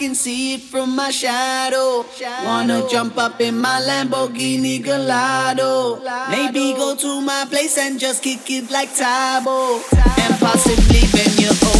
Can see it from my shadow. Wanna jump up in my Lamborghini Gallardo. Maybe go to my place and just kick it like Tae Bo. And possibly bend you over.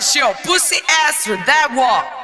that's your pussy ass with that walk.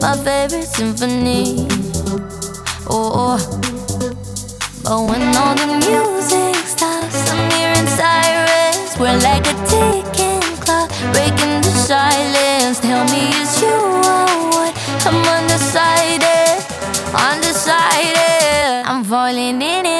My favorite symphony. Oh, oh. but when all the music stops, I'm hearing sirens. We're like a ticking clock, breaking the silence. Tell me, is you or what? I'm undecided, undecided. I'm falling in it.